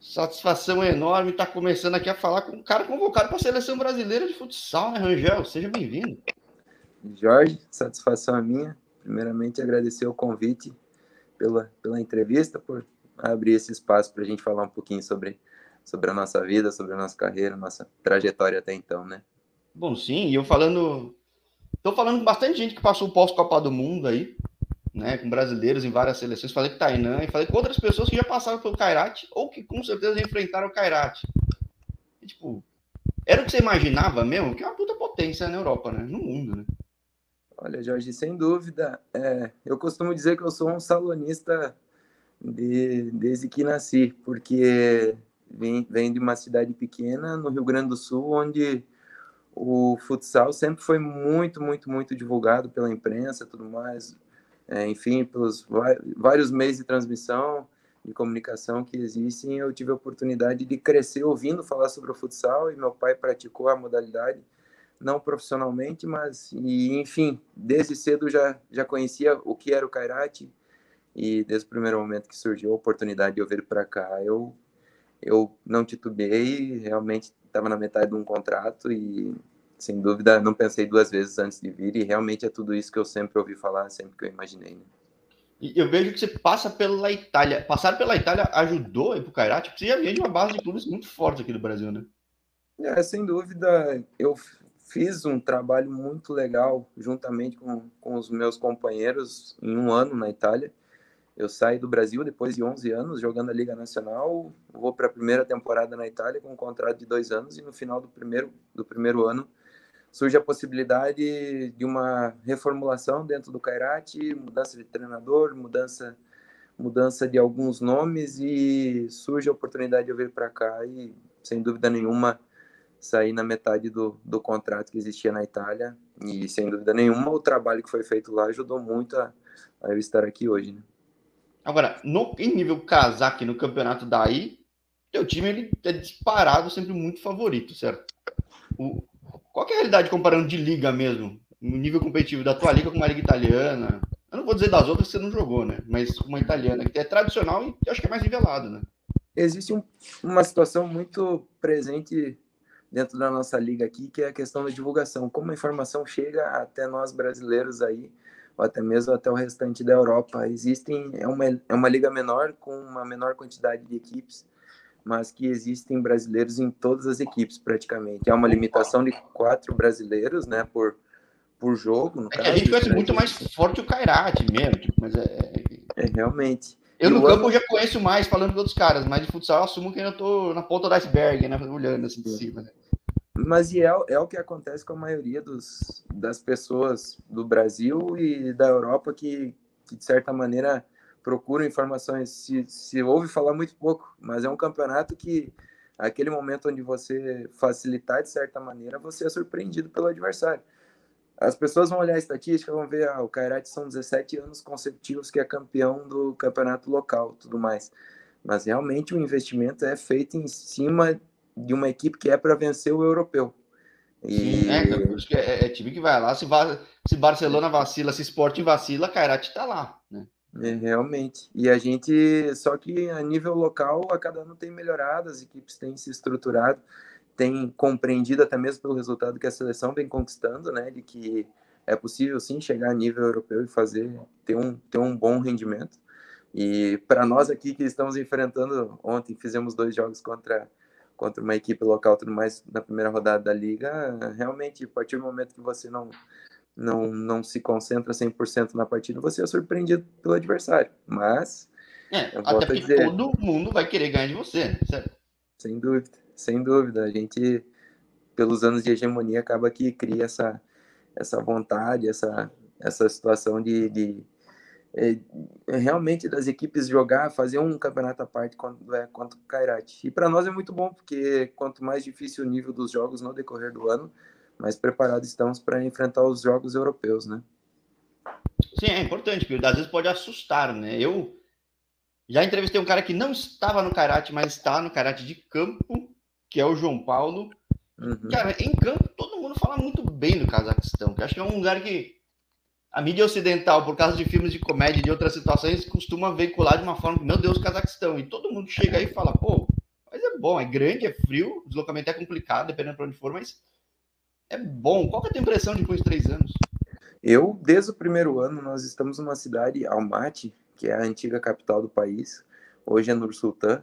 Satisfação enorme estar tá começando aqui a falar com um cara convocado para a seleção brasileira de futsal, né, Rangel? Seja bem-vindo. Jorge, satisfação é minha. Primeiramente, agradecer o convite pela, pela entrevista, por abrir esse espaço para a gente falar um pouquinho sobre, sobre a nossa vida, sobre a nossa carreira, nossa trajetória até então, né? Bom, sim, e eu falando. Estou falando com bastante gente que passou o pós-Copa do Mundo aí, né, com brasileiros em várias seleções. Falei com Tainan e falei com outras pessoas que já passaram pelo Kairate ou que com certeza enfrentaram o Kairate. E, tipo, era o que você imaginava mesmo? Que é uma puta potência na Europa, né? No mundo, né? Olha, Jorge, sem dúvida. É, eu costumo dizer que eu sou um salonista de, desde que nasci, porque vem de uma cidade pequena no Rio Grande do Sul, onde o futsal sempre foi muito, muito, muito divulgado pela imprensa tudo mais é, enfim, pelos vários meios de transmissão, de comunicação que existem, eu tive a oportunidade de crescer ouvindo falar sobre o futsal e meu pai praticou a modalidade, não profissionalmente, mas, e, enfim, desde cedo já, já conhecia o que era o Kairate e desde o primeiro momento que surgiu a oportunidade de eu vir para cá, eu, eu não titubeei, realmente estava na metade de um contrato e sem dúvida, não pensei duas vezes antes de vir e realmente é tudo isso que eu sempre ouvi falar, sempre que eu imaginei. Né? E eu vejo que você passa pela Itália. Passar pela Itália ajudou aí pro porque você já vem de uma base de clubes muito forte aqui do Brasil, né? É, sem dúvida, eu fiz um trabalho muito legal juntamente com, com os meus companheiros em um ano na Itália. Eu saí do Brasil depois de 11 anos jogando a Liga Nacional, vou para a primeira temporada na Itália com um contrato de dois anos e no final do primeiro, do primeiro ano surge a possibilidade de uma reformulação dentro do Cairate, mudança de treinador, mudança mudança de alguns nomes e surge a oportunidade de eu vir para cá e sem dúvida nenhuma sair na metade do, do contrato que existia na Itália e sem dúvida nenhuma o trabalho que foi feito lá ajudou muito a, a eu estar aqui hoje. Né? Agora, no, em nível casaque no campeonato daí, teu time ele é disparado sempre muito favorito, certo? O, qual é a realidade comparando de liga mesmo? No nível competitivo da tua liga com uma liga italiana? Eu não vou dizer das outras que você não jogou, né? Mas uma italiana, que é tradicional e acho que é mais nivelado, né? Existe um, uma situação muito presente dentro da nossa liga aqui, que é a questão da divulgação. Como a informação chega até nós brasileiros aí, ou até mesmo até o restante da Europa. Existem, é uma, é uma liga menor, com uma menor quantidade de equipes, mas que existem brasileiros em todas as equipes praticamente. Há uma limitação de quatro brasileiros, né, por, por jogo. é caso, a gente conhece muito mais forte o Kairate mesmo, tipo, mas é, é... é realmente. Eu e no campo ano... já conheço mais falando com outros caras, mas de futsal eu assumo que ainda tô na ponta do iceberg, né, olhando assim de cima, né? Mas e é, é o que acontece com a maioria dos, das pessoas do Brasil e da Europa que, que de certa maneira procuram informações, se, se ouve falar muito pouco, mas é um campeonato que aquele momento onde você facilitar de certa maneira, você é surpreendido pelo adversário. As pessoas vão olhar a estatística, vão ver, ah, o Kairate são 17 anos consecutivos que é campeão do campeonato local, tudo mais. Mas realmente o investimento é feito em cima de uma equipe que é para vencer o europeu. E... Sim, é, é, é, time que vai lá, se, va se Barcelona vacila, se Sporting vacila, Kairate está lá, né? É, realmente. E a gente, só que a nível local, a cada ano tem melhorado, as equipes têm se estruturado, têm compreendido até mesmo pelo resultado que a seleção vem conquistando, né, de que é possível sim chegar a nível europeu e fazer ter um ter um bom rendimento. E para nós aqui que estamos enfrentando ontem, fizemos dois jogos contra contra uma equipe local, tudo mais na primeira rodada da liga, realmente a partir do momento que você não não, não se concentra 100% na partida, você é surpreendido pelo adversário. Mas. É, até porque dizer, todo mundo vai querer ganhar de você, certo? Sem dúvida, sem dúvida. A gente, pelos anos de hegemonia, acaba que cria essa, essa vontade, essa, essa situação de, de é, realmente das equipes jogar, fazer um campeonato à parte quando é contra o Kairat. E para nós é muito bom, porque quanto mais difícil o nível dos jogos no decorrer do ano, mais preparados estamos para enfrentar os jogos europeus, né? Sim, é importante, porque às vezes pode assustar, né? Eu já entrevistei um cara que não estava no karate, mas está no karate de campo, que é o João Paulo. Uhum. Cara, em campo todo mundo fala muito bem do Cazaquistão, que acho que é um lugar que a mídia ocidental, por causa de filmes de comédia e de outras situações, costuma veicular de uma forma que, meu Deus, Cazaquistão. E todo mundo chega aí e fala, pô, bom. É grande, é frio, o deslocamento é complicado, dependendo para onde for, mas é bom. Qual que é a tua impressão depois de três anos? Eu, desde o primeiro ano, nós estamos numa cidade, Almaty, que é a antiga capital do país, hoje é Nur Sultan.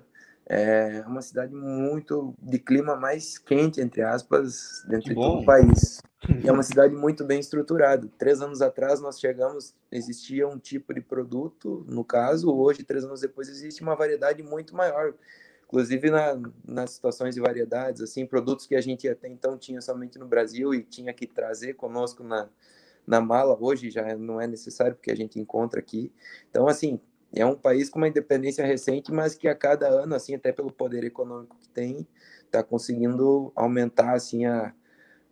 É uma cidade muito de clima mais quente, entre aspas, dentro de todo o país. E é uma cidade muito bem estruturada. Três anos atrás nós chegamos, existia um tipo de produto, no caso, hoje, três anos depois, existe uma variedade muito maior. Inclusive na, nas situações de variedades, assim, produtos que a gente até então tinha somente no Brasil e tinha que trazer conosco na, na mala, hoje já não é necessário porque a gente encontra aqui. Então, assim, é um país com uma independência recente, mas que a cada ano, assim, até pelo poder econômico que tem, está conseguindo aumentar, assim, a,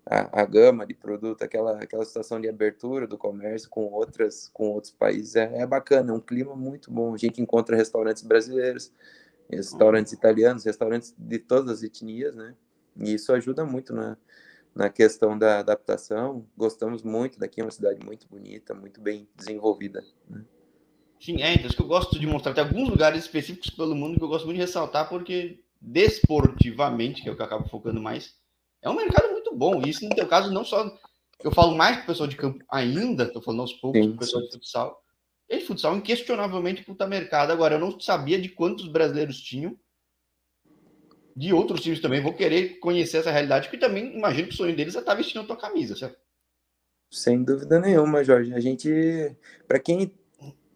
a, a, gama de produto, aquela, aquela situação de abertura do comércio com outras com outros países é, é bacana, é um clima muito bom. A gente encontra restaurantes brasileiros, restaurantes italianos, restaurantes de todas as etnias, né? E isso ajuda muito na, na questão da adaptação. Gostamos muito daqui, é uma cidade muito bonita, muito bem desenvolvida. Né? Sim, é, então isso que eu gosto de mostrar. Tem alguns lugares específicos pelo mundo que eu gosto muito de ressaltar, porque desportivamente, que é o que eu acabo focando mais, é um mercado muito bom. E isso, no teu caso, não só. Eu falo mais com o pessoal de campo ainda, estou falando aos poucos com o pessoal de futsal. E futsal, inquestionavelmente, puta mercado. Agora, eu não sabia de quantos brasileiros tinham. De outros times também. Vou querer conhecer essa realidade, porque também imagino que o sonho deles é estar tá vestindo a tua camisa, certo? Sem dúvida nenhuma, Jorge. A gente, para quem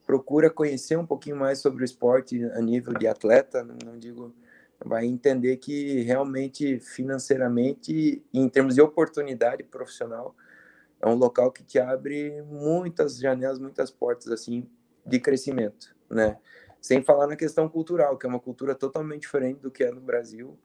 procura conhecer um pouquinho mais sobre o esporte a nível de atleta, não digo, vai entender que realmente financeiramente, em termos de oportunidade profissional, é um local que te abre muitas janelas, muitas portas assim de crescimento, né? Sem falar na questão cultural, que é uma cultura totalmente diferente do que é no Brasil.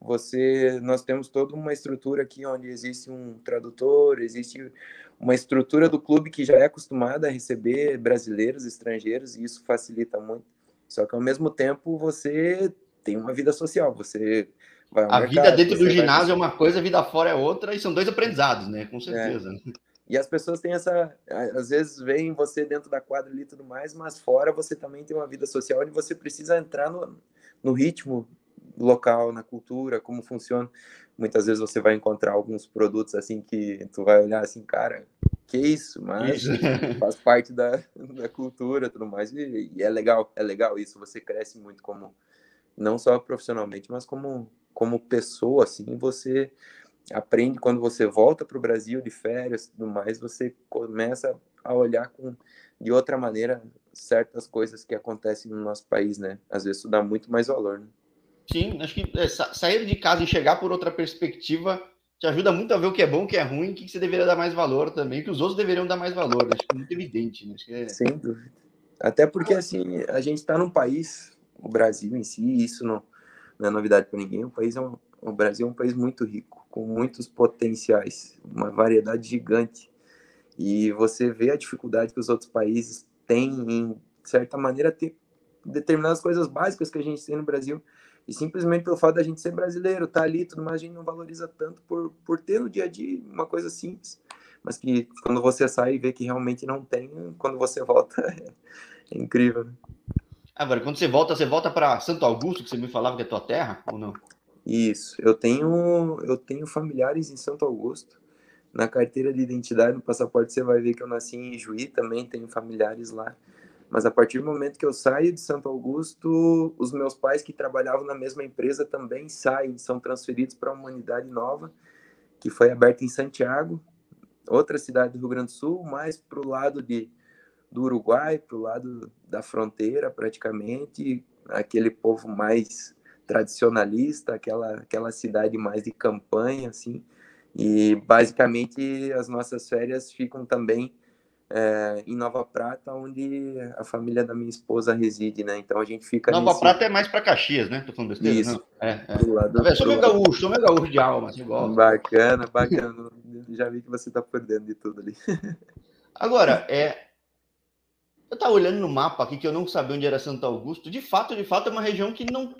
Você, nós temos toda uma estrutura aqui onde existe um tradutor, existe uma estrutura do clube que já é acostumada a receber brasileiros, estrangeiros, e isso facilita muito. Só que ao mesmo tempo você tem uma vida social, você vai A mercado, vida dentro do ginásio vai... é uma coisa, a vida fora é outra, e são dois aprendizados, né? Com certeza. É. E as pessoas têm essa. Às vezes veem você dentro da quadra ali e tudo mais, mas fora você também tem uma vida social onde você precisa entrar no, no ritmo local, na cultura, como funciona. Muitas vezes você vai encontrar alguns produtos assim que tu vai olhar assim, cara, que isso, mas faz parte da, da cultura tudo mais. E, e, é legal, é legal isso. Você cresce muito como, não só profissionalmente, mas como, como pessoa, assim, você aprende quando você volta para o Brasil de férias tudo mais, você começa a olhar com, de outra maneira certas coisas que acontecem no nosso país, né? Às vezes isso dá muito mais valor, né? Sim, acho que é, sair de casa e chegar por outra perspectiva te ajuda muito a ver o que é bom, o que é ruim, o que você deveria dar mais valor também, que os outros deveriam dar mais valor. Acho que é muito evidente, né? É... Sem dúvida. Até porque, assim, a gente está num país, o Brasil em si, isso não, não é novidade para ninguém, o, país é um, o Brasil é um país muito rico, com muitos potenciais, uma variedade gigante. E você vê a dificuldade que os outros países têm em, de certa maneira, ter determinadas coisas básicas que a gente tem no Brasil e simplesmente pelo fato da gente ser brasileiro, tá ali tudo mais, a gente não valoriza tanto por, por ter no dia a dia uma coisa simples. Mas que quando você sai e vê que realmente não tem, quando você volta, é, é incrível. Né? Agora, quando você volta, você volta para Santo Augusto, que você me falava que é tua terra, ou não? Isso. Eu tenho, eu tenho familiares em Santo Augusto. Na carteira de identidade, no passaporte, você vai ver que eu nasci em Juí, também tenho familiares lá. Mas a partir do momento que eu saio de Santo Augusto, os meus pais que trabalhavam na mesma empresa também saem, são transferidos para uma unidade nova, que foi aberta em Santiago, outra cidade do Rio Grande do Sul, mais para o lado de, do Uruguai, para o lado da fronteira praticamente, aquele povo mais tradicionalista, aquela, aquela cidade mais de campanha, assim, e basicamente as nossas férias ficam também é, em Nova Prata, onde a família da minha esposa reside, né? Então a gente fica. Nova nesse... Prata é mais para Caxias, né? Tô falando besteira, Isso. Não. É, é. Do lado, tá sou meu gaúcho, sou meu gaúcho de alma, assim, gosto. Bacana, bacana. Já vi que você tá por dentro de tudo ali. Agora, é. Eu tava olhando no mapa aqui que eu não sabia onde era Santo Augusto. De fato, de fato, é uma região que não.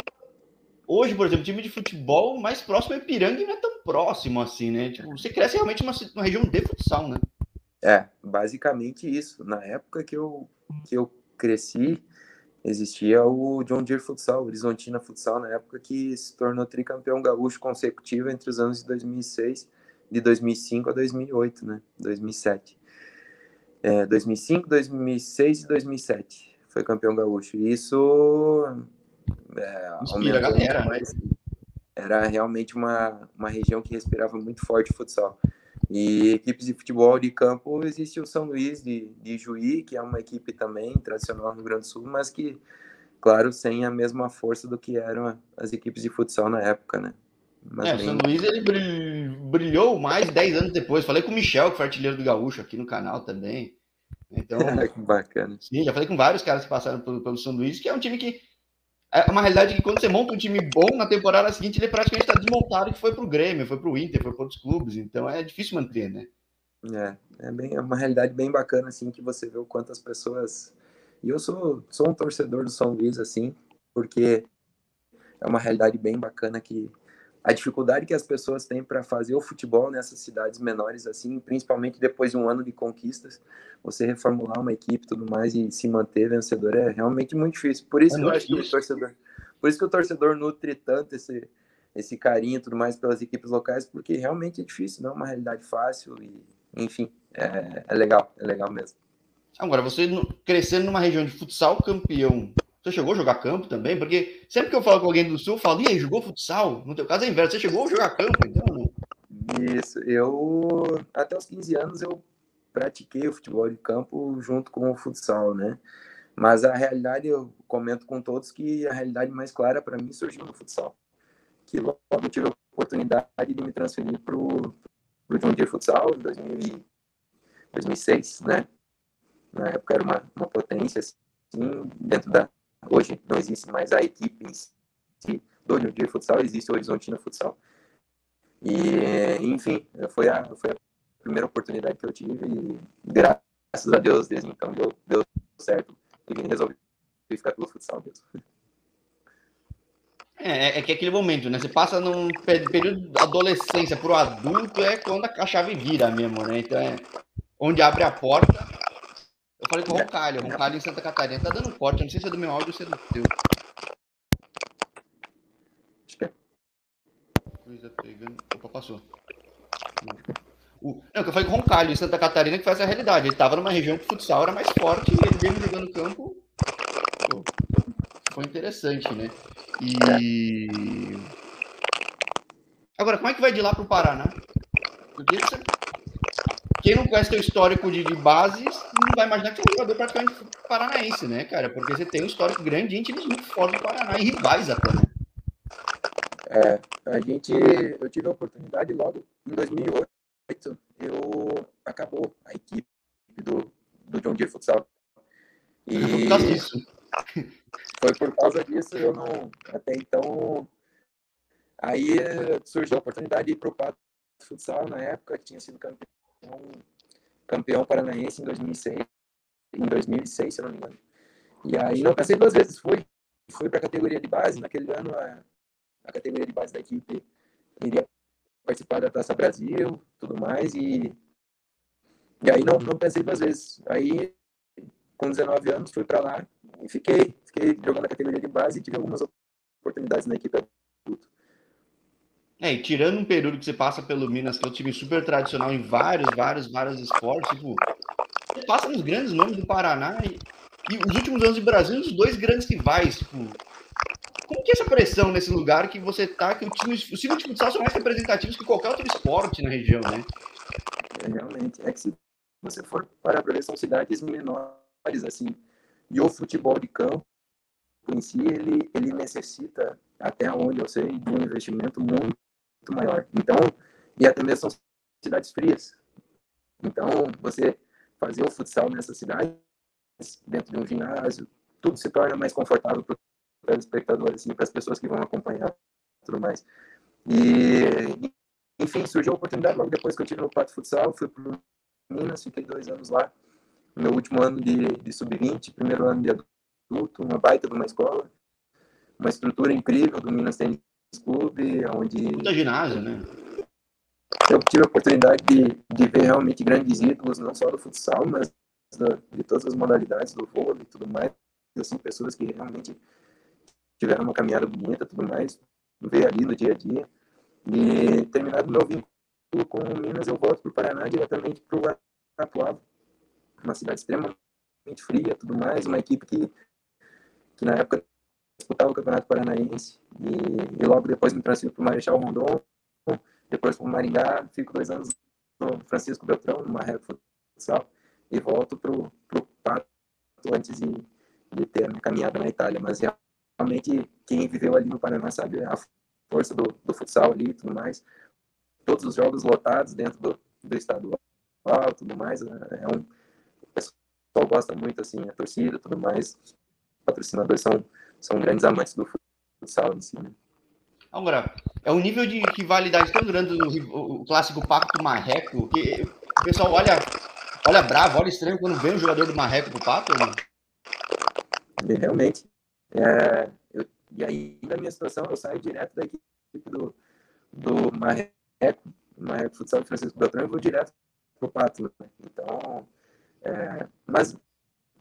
Hoje, por exemplo, time de futebol mais próximo é Ipiranga e não é tão próximo assim, né? Tipo, você cresce realmente uma, uma região de futsal, né? É, basicamente isso. Na época que eu, que eu cresci, existia o John Deere Futsal, Horizontina Futsal, na época que se tornou tricampeão gaúcho consecutivo entre os anos de 2006, de 2005 a 2008, né? 2007. É, 2005, 2006 e 2007 foi campeão gaúcho. E isso é, Inspira a galera, mas era realmente uma, uma região que respirava muito forte futsal. E equipes de futebol de campo existe o São Luís de, de Juí, que é uma equipe também tradicional no Rio Grande do Sul, mas que, claro, sem a mesma força do que eram as equipes de futsal na época, né? Mas é, bem... o São Luís ele brilhou mais de 10 anos depois. Falei com o Michel, que foi artilheiro do Gaúcho aqui no canal também. Então, que bacana. Sim, já falei com vários caras que passaram pelo, pelo São Luís, que é um time que é uma realidade que quando você monta um time bom na temporada seguinte, ele praticamente está desmontado que foi para o Grêmio, foi para o Inter, foi para outros clubes, então é difícil manter, né? É, é, bem, é uma realidade bem bacana, assim, que você vê o quanto as pessoas... E eu sou, sou um torcedor do São Luís, assim, porque é uma realidade bem bacana que a dificuldade que as pessoas têm para fazer o futebol nessas cidades menores, assim, principalmente depois de um ano de conquistas, você reformular uma equipe e tudo mais e se manter vencedor é realmente muito difícil. Por isso é que eu acho que o torcedor, por isso que o torcedor nutre tanto esse, esse carinho e tudo mais pelas equipes locais, porque realmente é difícil, não é uma realidade fácil e, enfim, é, é legal, é legal mesmo. Agora, você crescendo numa região de futsal campeão você chegou a jogar campo também? Porque sempre que eu falo com alguém do Sul, eu falo, e aí, jogou futsal? No teu caso é inverso, você chegou a jogar campo, então? Isso, eu até os 15 anos eu pratiquei o futebol de campo junto com o futsal, né? Mas a realidade, eu comento com todos que a realidade mais clara para mim surgiu no futsal. Que logo tive a oportunidade de me transferir para o Deere Futsal em 2006, né? Na época era uma, uma potência, assim, dentro da, Hoje não existe mais a equipe em si do New Futsal, existe o Horizontina Futsal. E, enfim, foi a, foi a primeira oportunidade que eu tive e graças a Deus, desde então deu, deu certo e resolvi ficar pelo futsal mesmo. É, é que aquele momento, né? Você passa num período da adolescência para o adulto, é quando a chave vira mesmo, né? Então é onde abre a porta eu falei com o Roncalho, Roncalho em Santa Catarina. Tá dando corte, eu não sei se é do meu áudio ou se é do teu. Coisa pegando. Opa, passou. O... Não, que eu falei com o Roncalho em Santa Catarina, que faz a realidade. Ele tava numa região que o futsal era mais forte ele veio jogando campo. Foi interessante, né? E. Agora, como é que vai de lá pro Paraná? Porque você quem não conhece teu histórico de, de base não vai imaginar que é um jogador praticamente paranaense, né, cara? Porque você tem um histórico grande de times muito fortes do Paraná e rivais até, né? É, a gente, eu tive a oportunidade logo em 2008, eu acabou a equipe do, do John Deere Futsal. E por causa disso. Foi por causa disso, eu não, até então, aí surgiu a oportunidade de ir para o Pato Futsal na época, que tinha sido campeão campeão paranaense em 2006, em 2006, se eu não me engano. E aí não pensei duas vezes, fui, fui para a categoria de base, naquele ano a, a categoria de base da equipe iria participar da Taça Brasil, tudo mais, e, e aí não, não pensei duas vezes. Aí, com 19 anos, fui para lá e fiquei, fiquei jogando a categoria de base e tive algumas oportunidades na equipe adulto. É, e tirando um período que você passa pelo Minas, que é um time super tradicional em vários, vários, vários esportes, tipo, você passa nos grandes nomes do Paraná e, e os últimos anos do Brasil, os dois grandes rivais, tipo, como que é essa pressão nesse lugar que você tá, que o time, os times de futsal são mais representativos que qualquer outro esporte na região, né? É, realmente, é que se você for para ver, são cidades menores, assim, e o futebol de campo em si, ele, ele necessita, até onde eu sei, de um investimento muito maior. Então, e até mesmo são cidades frias. Então, você fazer o futsal nessa cidade, dentro de um ginásio, tudo se torna mais confortável para os telespectadores, assim, para as pessoas que vão acompanhar tudo mais. E, enfim, surgiu a oportunidade logo depois que eu tive no Pato Futsal, fui para Minas, fiquei dois anos lá. Meu último ano de, de sub-20, primeiro ano de adulto, uma baita de uma escola, uma estrutura incrível do Minas Tênis clube, onde... Puta ginásio, né? Eu tive a oportunidade de, de ver realmente grandes ídolos, não só do futsal, mas da, de todas as modalidades do vôlei e tudo mais. assim, pessoas que realmente tiveram uma caminhada bonita, tudo mais, ver ali no dia a dia. E terminado meu vínculo com Minas, eu volto para o Paraná diretamente para o Atuava, uma cidade extremamente fria, tudo mais, uma equipe que, que na época disputava o Campeonato Paranaense. E, e logo depois me transfiro para o Marechal Rondon, depois para o Maringá, fico dois anos no Francisco Beltrão, no Marreco Futsal, e volto para o Pato antes de, de ter a minha caminhada na Itália, mas realmente quem viveu ali no Paraná sabe a força do, do futsal ali e tudo mais, todos os jogos lotados dentro do, do estadual e tudo mais, é um, o pessoal gosta muito, assim, a torcida tudo mais, os patrocinadores são, são grandes amantes do futsal em si, né? Agora, é um nível de rivalidade tão grande no o clássico Pacto Marreco que o pessoal olha, olha bravo, olha estranho quando vê um jogador do Marreco pro Pato, né? Realmente. É, eu, e aí, na minha situação, eu saio direto da equipe do, do Marreco, Marreco Futsal Francisco Beltrão, e vou direto pro Pato. Né? Então, é, mas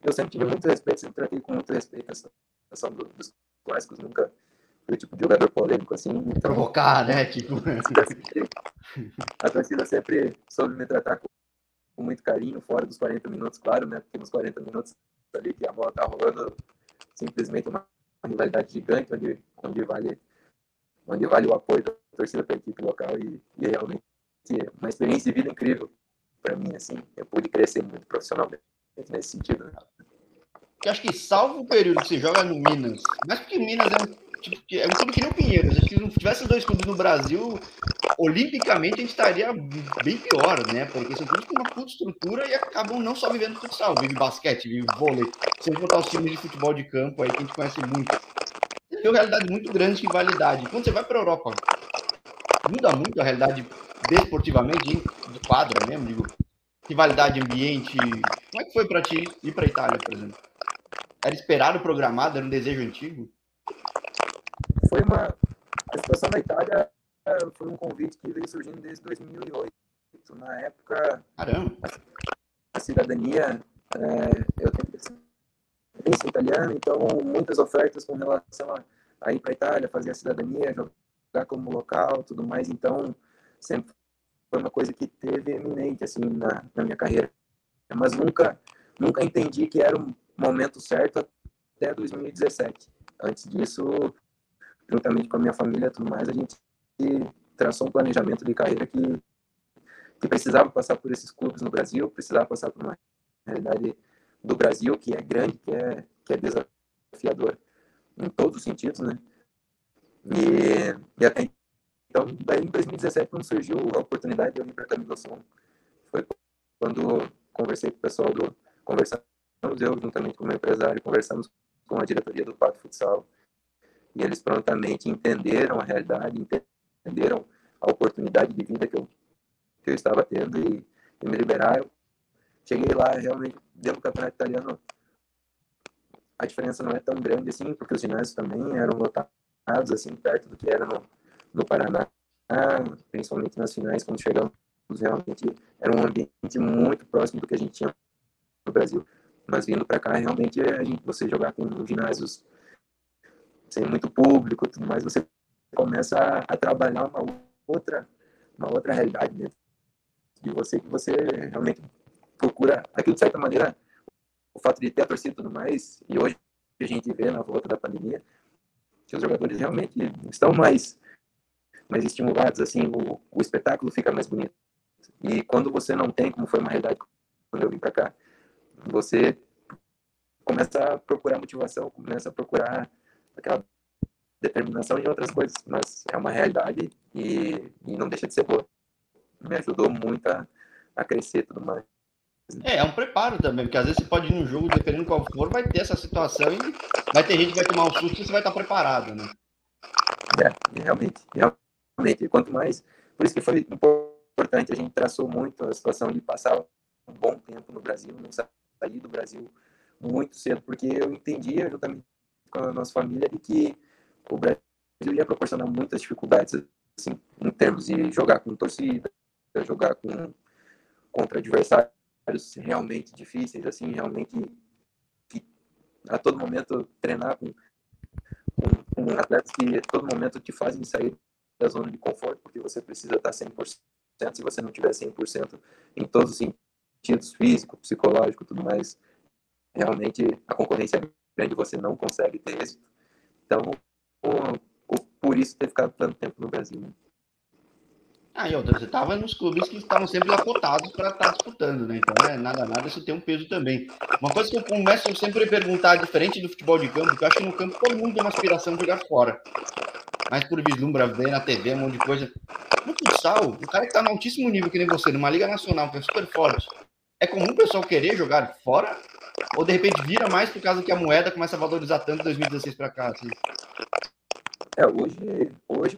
eu sempre tive muito respeito, sempre tratei com muito respeito a situação do, dos clássicos, nunca o tipo de jogador polêmico assim. Então, Provocar, né? Tipo... a torcida sempre soube me tratar com, com, muito carinho, fora dos 40 minutos, claro, né? Porque nos 40 minutos ali que a bola tá rolando, simplesmente uma, uma rivalidade gigante, onde, onde, vale, onde vale o apoio da torcida para a equipe local e, e realmente uma experiência de vida incrível para mim, assim. Eu pude crescer muito profissionalmente nesse sentido. Né? Eu acho que salvo o período que você joga no Minas, mas porque Minas é um tipo, é um clube que nem o Pinheiros. Que se não tivesse dois clubes no Brasil, olimpicamente a gente estaria bem pior, né? Porque são clubes com uma puta estrutura e acabam não só vivendo futsal, vive basquete, vive vôlei. Se a botar os times de futebol de campo aí que a gente conhece muito. Tem uma realidade muito grande de rivalidade. Quando você vai para a Europa, muda muito a realidade desportivamente, do quadro mesmo, digo, rivalidade, ambiente. Como é que foi para ti ir para Itália, por exemplo? Era esperado, programado, era um desejo antigo? foi uma. A situação da Itália eh, foi um convite que veio surgindo desde 2008. Na época, Caramba. a, cidadania, é, eu tenho descendência italiana, então muitas ofertas com relação a, a ir para a Itália, fazer a cidadania, jogar como local, tudo mais. Então, sempre foi uma coisa que teve eminente assim na, na minha carreira. Mas nunca, nunca entendi que era o momento certo até 2017. Antes disso, juntamente com a minha família e tudo mais, a gente traçou um planejamento de carreira que, que precisava passar por esses clubes no Brasil, precisava passar por uma realidade do Brasil que é grande, que é, que é desafiador em todos os sentidos, né? E, e até então, daí em 2017, quando surgiu a oportunidade de eu vir para Camilo Som, foi quando conversei com o pessoal do conversamos eu juntamente com o meu empresário, conversamos com a diretoria do Pato Futsal, e eles prontamente entenderam a realidade, entenderam a oportunidade de vida que eu, que eu estava tendo e, e me liberaram. Cheguei lá, realmente, dentro do campeonato italiano, a diferença não é tão grande assim, porque os ginásios também eram lotados, assim, perto do que era no, no Paraná, principalmente nas finais, quando chegamos, realmente era um ambiente muito próximo do que a gente tinha no Brasil. Mas vindo para cá, realmente, gente, você jogar com ginásios sem muito público, tudo mais, você começa a, a, trabalhar uma outra, uma outra realidade dentro de você que você realmente procura aquilo de certa maneira o fato de ter a torcida e tudo mais e hoje a gente vê na volta da pandemia que os jogadores realmente estão mais mais estimulados assim o, o espetáculo fica mais bonito. E quando você não tem como foi uma realidade quando eu vim para cá você começa a procurar motivação começa a procurar aquela determinação em outras coisas, mas é uma realidade e, e não deixa de ser boa. Me ajudou muito a, a crescer e tudo mais. É, é um preparo também, porque às vezes você pode ir no jogo, dependendo qual for, vai ter essa situação e vai ter gente que vai tomar um susto e você vai estar preparado, né? É, realmente, realmente. Quanto mais, por isso que foi importante, a gente traçou muito a situação de passar um bom tempo no Brasil, não sair do Brasil muito cedo, porque eu entendia, juntamente com a nossa família de que o Brasil ia proporcionar muitas dificuldades assim, em termos de jogar com torcida, jogar com contra adversários realmente difíceis, assim, realmente que a todo momento treinar com, com, com atletas que a todo momento te fazem sair da zona de conforto, porque você precisa estar 100%. Se você não tiver 100% em todos os sentidos, físico, psicológico, tudo mais, realmente a concorrência é grande, você não consegue ter êxito. Então, por, por isso ter ficado tanto tempo no Brasil. Né? E outra, você estava nos clubes que estavam sempre lá para estar tá disputando, né? Então, é, nada, nada, isso tem um peso também. Uma coisa que eu começo sempre a perguntar, diferente do futebol de campo, que eu acho que no campo todo mundo tem uma aspiração de jogar fora. Mas por vislumbra, ver na TV, um monte de coisa. No futsal, o cara que está no altíssimo nível, que nem você, numa liga nacional, que é super forte, é comum o pessoal querer jogar fora? Ou de repente vira mais por causa que a moeda começa a valorizar tanto de 2016 para cá? Assim? É, hoje, hoje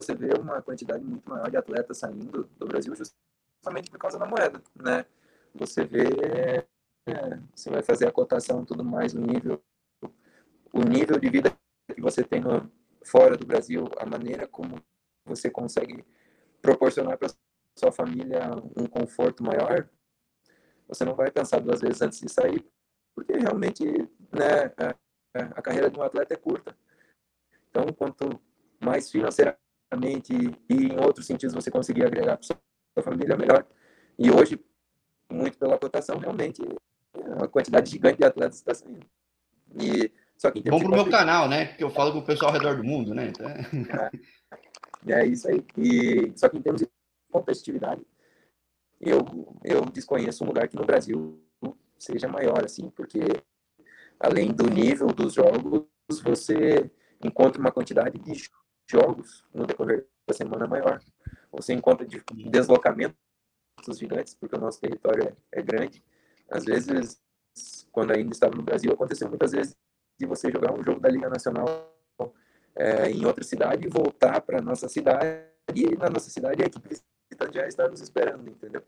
você vê uma quantidade muito maior de atletas saindo do Brasil justamente por causa da moeda, né? Você vê, é, você vai fazer a cotação tudo mais no nível, o nível de vida que você tem no, fora do Brasil, a maneira como você consegue proporcionar para sua família um conforto maior, você não vai pensar duas vezes antes de sair, porque realmente né, a, a carreira de um atleta é curta. Então, quanto mais financeiramente e em outros sentidos você conseguir agregar para sua família melhor. E hoje, muito pela cotação, realmente, a quantidade gigante de atletas está saindo. E, só que Bom para o meu canal, né? Que eu falo com o pessoal ao redor do mundo, né? Então... É, é isso aí. E, só que em termos de competitividade, eu, eu desconheço um lugar que no Brasil seja maior, assim, porque além do nível dos jogos, você encontra uma quantidade de jogos no decorrer da semana maior. Você encontra de deslocamentos gigantes, porque o nosso território é, é grande. Às vezes, quando ainda estava no Brasil, aconteceu muitas vezes de você jogar um jogo da Liga Nacional é, em outra cidade e voltar para nossa cidade, e na nossa cidade a equipe já está nos esperando, entendeu?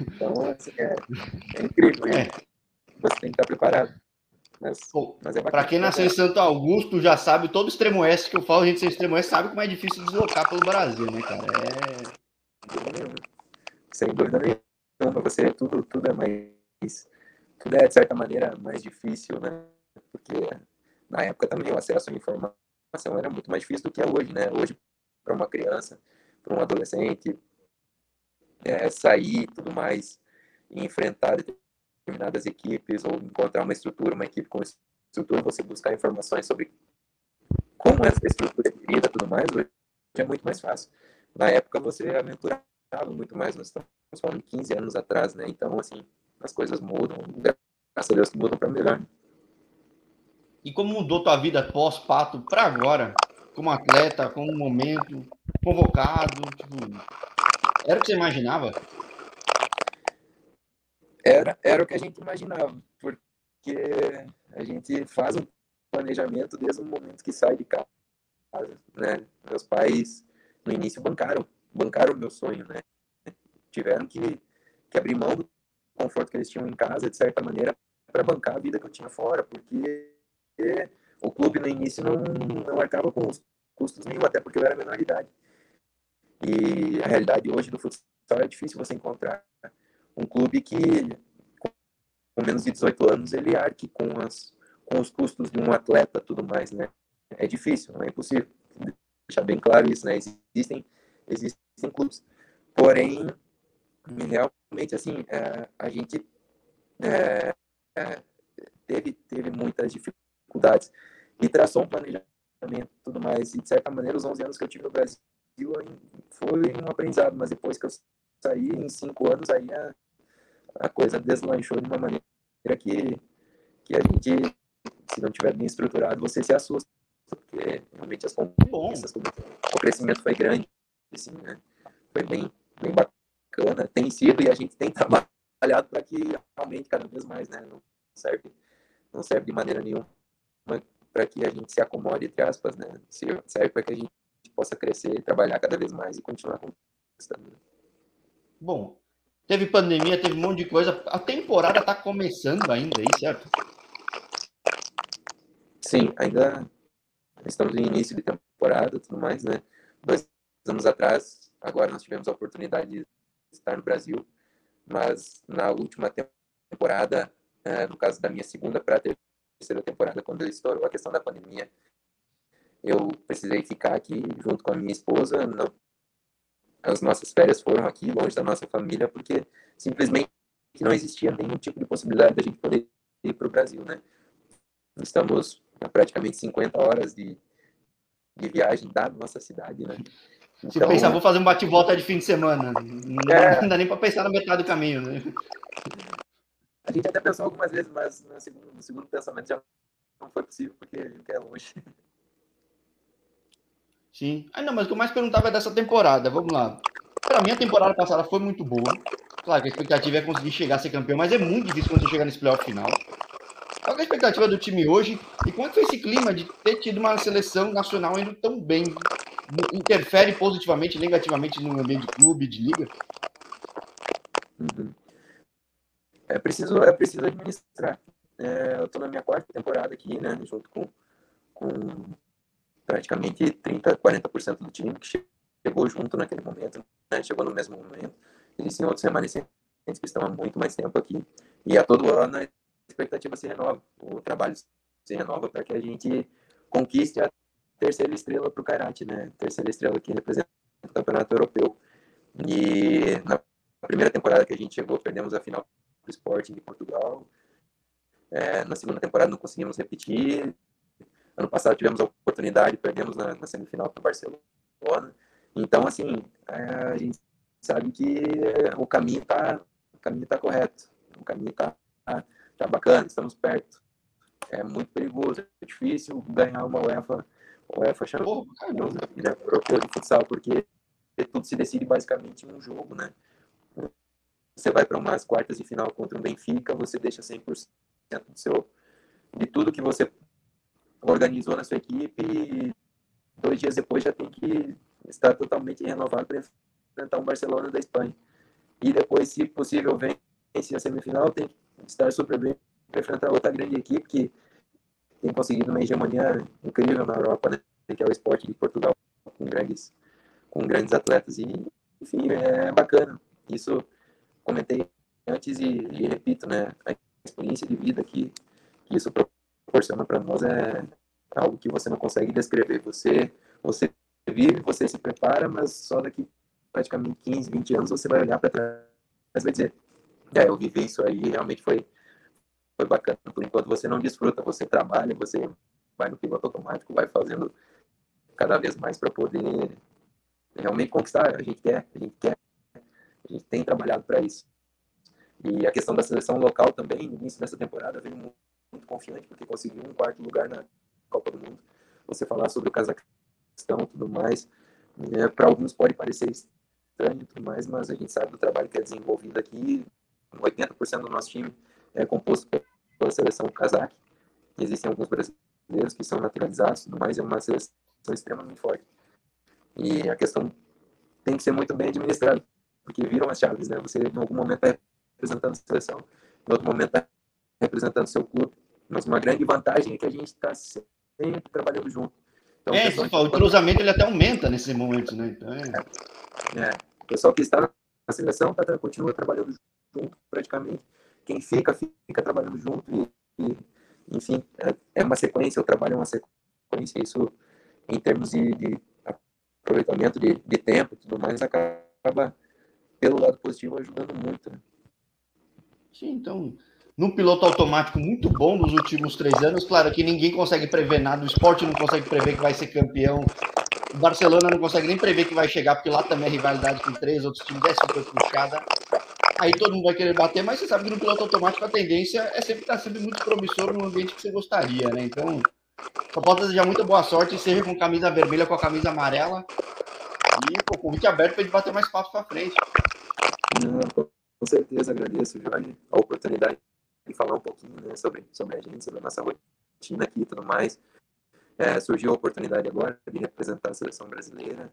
Então, assim, é, é incrível. É. Você tem que estar preparado. Mas, mas é para quem nasceu em Santo Augusto, já sabe, todo extremo oeste que eu falo, a gente ser extremo oeste, sabe como é difícil deslocar pelo Brasil, né, cara? É. Sem dúvida nenhuma, você tudo, tudo é mais. Tudo é, de certa maneira, mais difícil, né? Porque na época também o acesso à informação era muito mais difícil do que é hoje, né? Hoje, para uma criança, para um adolescente, é, sair tudo mais e enfrentar determinadas equipes ou encontrar uma estrutura, uma equipe com estrutura, você buscar informações sobre como essa estrutura é gerida e tudo mais, hoje é muito mais fácil. Na época você aventurava muito mais, nós estamos falando 15 anos atrás, né? Então, assim, as coisas mudam, graças a Deus que mudam para melhor. E como mudou tua vida pós-pato para agora, como atleta, como momento, convocado, tipo, era o que você imaginava? Era, era o que a gente imaginava, porque a gente faz um planejamento desde o momento que sai de casa, né? Meus pais, no início, bancaram, bancaram o meu sonho, né? Tiveram que, que abrir mão do conforto que eles tinham em casa, de certa maneira, para bancar a vida que eu tinha fora, porque o clube no início não, não arcava com os custos nenhum, até porque eu era menor de idade. E a realidade hoje do futsal é difícil você encontrar um clube que, com menos de 18 anos, ele arque com, as, com os custos de um atleta tudo mais, né? É difícil, não é impossível. Deixar bem claro isso, né? Existem, existem clubes. Porém, realmente, assim, é, a gente é, é, teve, teve muitas dificuldades e traçou um planejamento tudo mais. E, de certa maneira, os 11 anos que eu tive no Brasil foi um aprendizado, mas depois que eu saí, em cinco anos, aí a, a coisa deslanchou de uma maneira que, que a gente, se não tiver bem estruturado, você se assusta, porque realmente as conquistas, o crescimento foi grande, assim, né? foi bem, bem bacana, tem sido e a gente tem trabalhado para que aumente cada vez mais, né? Não serve, não serve de maneira nenhuma para que a gente se acomode, entre aspas, né? Serve para que a gente possa crescer, trabalhar cada vez mais e continuar conquistando. Bom, Teve pandemia, teve um monte de coisa. A temporada está começando ainda aí, certo? Sim, ainda estamos no início de temporada e tudo mais, né? Dois anos atrás, agora nós tivemos a oportunidade de estar no Brasil, mas na última temporada, é, no caso da minha segunda para a terceira temporada, quando estourou a questão da pandemia, eu precisei ficar aqui junto com a minha esposa. Não, as nossas férias foram aqui, longe da nossa família, porque simplesmente não existia nenhum tipo de possibilidade da gente poder ir para o Brasil, né? Estamos a praticamente 50 horas de, de viagem da nossa cidade, né? Então, Se pensar, vou fazer um bate-volta de fim de semana, não, é... não dá nem para pensar na metade do caminho, né? A gente até pensou algumas vezes, mas no segundo, no segundo pensamento já não foi possível, porque é longe. Sim. Ah, não, mas o que eu mais perguntava é dessa temporada. Vamos lá. Para mim, a temporada passada foi muito boa. Claro que a expectativa é conseguir chegar a ser campeão, mas é muito difícil você chegar nesse playoff final. Qual é a expectativa do time hoje? E é que foi esse clima de ter tido uma seleção nacional indo tão bem? Interfere positivamente, negativamente no ambiente de clube, de liga? Uhum. É preciso, é preciso administrar. É, eu estou na minha quarta temporada aqui, né, junto com, com praticamente 30, 40% do time que chegou junto naquele momento, né, chegou no mesmo momento. Existem outros remanescentes que estão há muito mais tempo aqui. E a todo ano a expectativa se renova, o trabalho se renova para que a gente conquiste a terceira estrela para o Karate, né? Terceira estrela que representa o campeonato europeu. E na primeira temporada que a gente chegou, perdemos a final do Sporting de Portugal. É, na segunda temporada não conseguimos repetir. Ano passado tivemos a oportunidade, perdemos na, na semifinal para o Barcelona. Então, assim, é, a gente sabe que o caminho está o caminho tá correto, o caminho está tá bacana, estamos perto. É muito perigoso, é difícil ganhar uma UEFA, UEFA Champions né, europeu de futsal, porque tudo se decide basicamente em um jogo, né? Você vai para umas quartas de final contra um Benfica, você deixa 100% do seu, de tudo que você organizou na sua equipe e dois dias depois já tem que estar totalmente renovado para enfrentar um Barcelona da Espanha. E depois, se possível, vence a semifinal, tem que estar super bem para enfrentar outra grande equipe que tem conseguido uma hegemonia incrível na Europa, né? que é o esporte de Portugal, com grandes, com grandes atletas. E, enfim, é bacana. Isso comentei antes e, e repito, né? A experiência de vida que, que isso proporciona para nós é algo que você não consegue descrever. Você, você vive, você se prepara, mas só daqui praticamente 15, 20 anos você vai olhar para trás e vai dizer: é, eu vivi isso aí, realmente foi, foi bacana. Por enquanto você não desfruta, você trabalha, você vai no piloto automático, vai fazendo cada vez mais para poder realmente conquistar. A gente quer, a gente quer a gente tem trabalhado para isso. E a questão da seleção local também, no início dessa temporada, veio muito, muito confiante, porque conseguiu um quarto lugar na Copa do Mundo. Você falar sobre o Cazaquistão e tudo mais, né, para alguns pode parecer estranho e tudo mais, mas a gente sabe do trabalho que é desenvolvido aqui. 80% do nosso time é composto pela seleção cazaque. Existem alguns brasileiros que são naturalizados, tudo mais, é uma seleção extremamente forte. E a questão tem que ser muito bem administrada porque viram as chaves, né? Você em algum momento está representando a seleção, em outro momento está representando seu clube. Mas uma grande vantagem é que a gente está sempre trabalhando junto. Então, é, o, o cruzamento ele até aumenta nesse momento, né? Então, é... é. O pessoal que está na seleção tá, continua trabalhando junto, praticamente. Quem fica, fica trabalhando junto. E, e enfim, é, é, uma sequência, o trabalho é uma sequência. Isso, em termos de, de aproveitamento de, de tempo e tudo mais, acaba pelo lado positivo, ajudando muito. Né? Sim, então, num piloto automático muito bom nos últimos três anos, claro que ninguém consegue prever nada, o esporte não consegue prever que vai ser campeão, o Barcelona não consegue nem prever que vai chegar, porque lá também é rivalidade com três outros times, é super puxada. Aí todo mundo vai querer bater, mas você sabe que no piloto automático a tendência é sempre estar sempre muito promissor no ambiente que você gostaria, né? Então, só posso desejar muita boa sorte, seja com camisa vermelha ou com a camisa amarela. E o convite aberto para a gente bater mais papo para frente. com certeza agradeço, Jorge, a oportunidade de falar um pouquinho né, sobre, sobre a gente, sobre a nossa rotina aqui e tudo mais. É, surgiu a oportunidade agora de representar a seleção brasileira.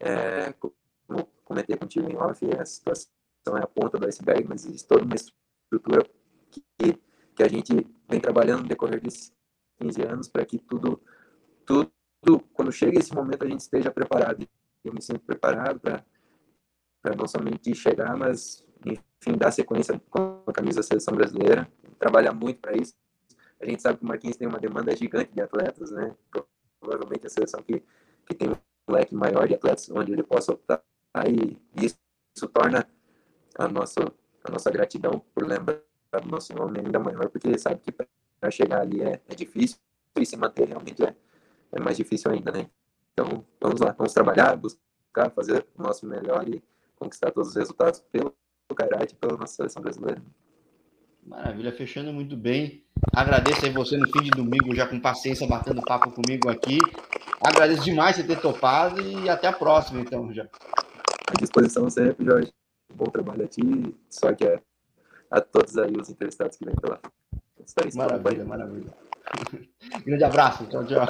É, como comentei contigo em off, a situação é a ponta do iceberg, mas existe toda uma estrutura que, que a gente vem trabalhando no decorrer desses 15 anos para que tudo, tudo, quando chega esse momento, a gente esteja preparado eu me sinto preparado para não somente chegar, mas, enfim, dar sequência com a camisa da seleção brasileira, trabalhar muito para isso. a gente sabe que o Marquinhos tem uma demanda gigante de atletas, né? Provavelmente a seleção que, que tem um leque maior de atletas onde ele possa optar. E isso, isso torna a nossa, a nossa gratidão por lembrar do nosso nome ainda maior, porque ele sabe que para chegar ali é, é difícil e se manter realmente é, é mais difícil ainda, né? Então, vamos lá, vamos trabalhar, buscar fazer o nosso melhor e conquistar todos os resultados pelo Kairat e pela nossa seleção brasileira. Maravilha, fechando muito bem. Agradeço aí você no fim de domingo, já com paciência, batendo papo comigo aqui. Agradeço demais você ter topado e até a próxima, então, já. À disposição sempre, Jorge. Bom trabalho a ti, só que a, a todos aí os entrevistados que vêm pela Maravilha, maravilha. Grande abraço, tchau, tchau.